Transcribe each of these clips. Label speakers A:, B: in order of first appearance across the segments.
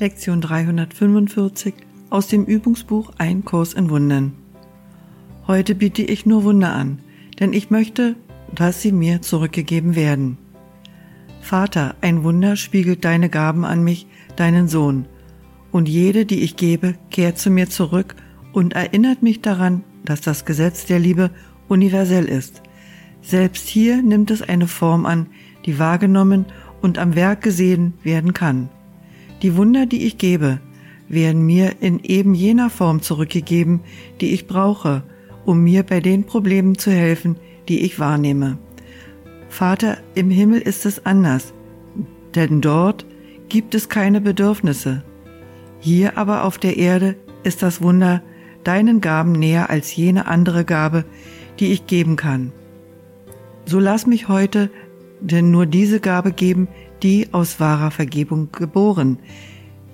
A: Lektion 345 aus dem Übungsbuch Ein Kurs in Wundern. Heute biete ich nur Wunder an, denn ich möchte, dass sie mir zurückgegeben werden. Vater, ein Wunder spiegelt deine Gaben an mich, deinen Sohn, und jede, die ich gebe, kehrt zu mir zurück und erinnert mich daran, dass das Gesetz der Liebe universell ist. Selbst hier nimmt es eine Form an, die wahrgenommen und am Werk gesehen werden kann. Die Wunder, die ich gebe, werden mir in eben jener Form zurückgegeben, die ich brauche, um mir bei den Problemen zu helfen, die ich wahrnehme. Vater, im Himmel ist es anders, denn dort gibt es keine Bedürfnisse. Hier aber auf der Erde ist das Wunder deinen Gaben näher als jene andere Gabe, die ich geben kann. So lass mich heute denn nur diese Gabe geben, die aus wahrer Vergebung geboren,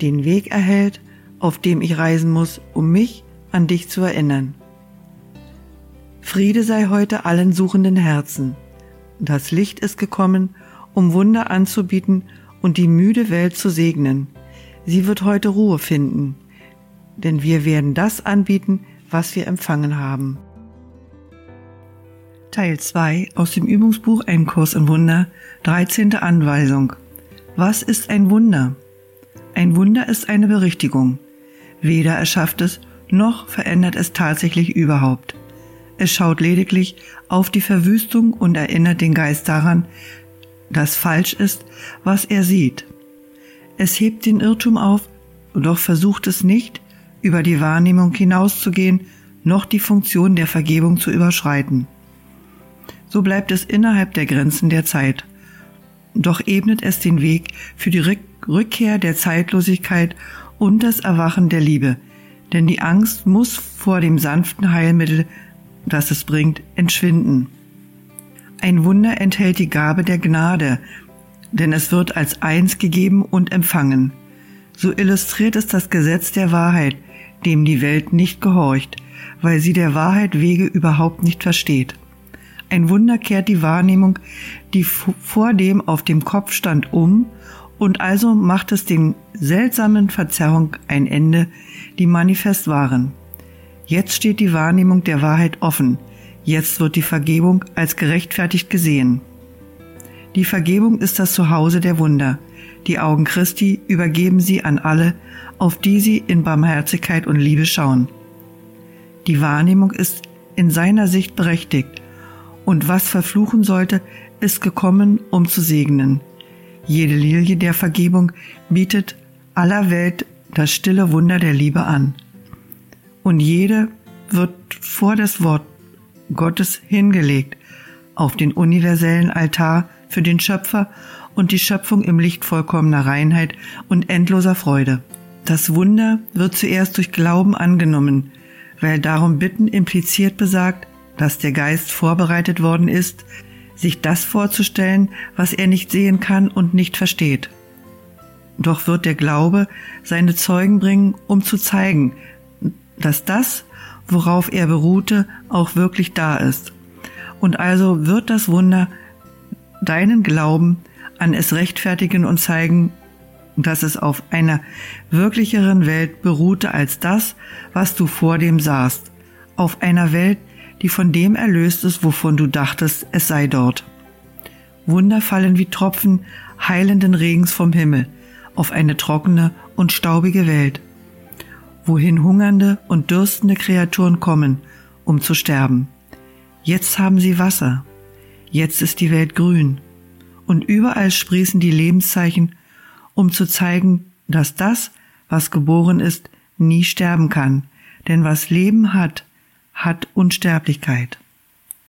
A: den Weg erhält, auf dem ich reisen muss, um mich an dich zu erinnern. Friede sei heute allen suchenden Herzen. Das Licht ist gekommen, um Wunder anzubieten und die müde Welt zu segnen. Sie wird heute Ruhe finden, denn wir werden das anbieten, was wir empfangen haben. Teil 2 aus dem Übungsbuch Ein Kurs in Wunder, 13. Anweisung. Was ist ein Wunder? Ein Wunder ist eine Berichtigung. Weder erschafft es, noch verändert es tatsächlich überhaupt. Es schaut lediglich auf die Verwüstung und erinnert den Geist daran, dass falsch ist, was er sieht. Es hebt den Irrtum auf, doch versucht es nicht, über die Wahrnehmung hinauszugehen, noch die Funktion der Vergebung zu überschreiten so bleibt es innerhalb der Grenzen der Zeit. Doch ebnet es den Weg für die Rückkehr der Zeitlosigkeit und das Erwachen der Liebe, denn die Angst muss vor dem sanften Heilmittel, das es bringt, entschwinden. Ein Wunder enthält die Gabe der Gnade, denn es wird als eins gegeben und empfangen. So illustriert es das Gesetz der Wahrheit, dem die Welt nicht gehorcht, weil sie der Wahrheit Wege überhaupt nicht versteht. Ein Wunder kehrt die Wahrnehmung, die vor dem auf dem Kopf stand, um, und also macht es den seltsamen Verzerrung ein Ende, die manifest waren. Jetzt steht die Wahrnehmung der Wahrheit offen, jetzt wird die Vergebung als gerechtfertigt gesehen. Die Vergebung ist das Zuhause der Wunder. Die Augen Christi übergeben sie an alle, auf die sie in Barmherzigkeit und Liebe schauen. Die Wahrnehmung ist in seiner Sicht berechtigt und was verfluchen sollte, ist gekommen, um zu segnen. Jede Lilie der Vergebung bietet aller Welt das stille Wunder der Liebe an. Und jede wird vor das Wort Gottes hingelegt, auf den universellen Altar für den Schöpfer und die Schöpfung im Licht vollkommener Reinheit und endloser Freude. Das Wunder wird zuerst durch Glauben angenommen, weil darum Bitten impliziert besagt, dass der Geist vorbereitet worden ist, sich das vorzustellen, was er nicht sehen kann und nicht versteht. Doch wird der Glaube seine Zeugen bringen, um zu zeigen, dass das, worauf er beruhte, auch wirklich da ist. Und also wird das Wunder deinen Glauben an es rechtfertigen und zeigen, dass es auf einer wirklicheren Welt beruhte als das, was du vor dem sahst, auf einer Welt, die von dem erlöst ist, wovon du dachtest, es sei dort. Wunder fallen wie Tropfen heilenden Regens vom Himmel auf eine trockene und staubige Welt, wohin hungernde und dürstende Kreaturen kommen, um zu sterben. Jetzt haben sie Wasser, jetzt ist die Welt grün, und überall sprießen die Lebenszeichen, um zu zeigen, dass das, was geboren ist, nie sterben kann, denn was Leben hat, hat Unsterblichkeit.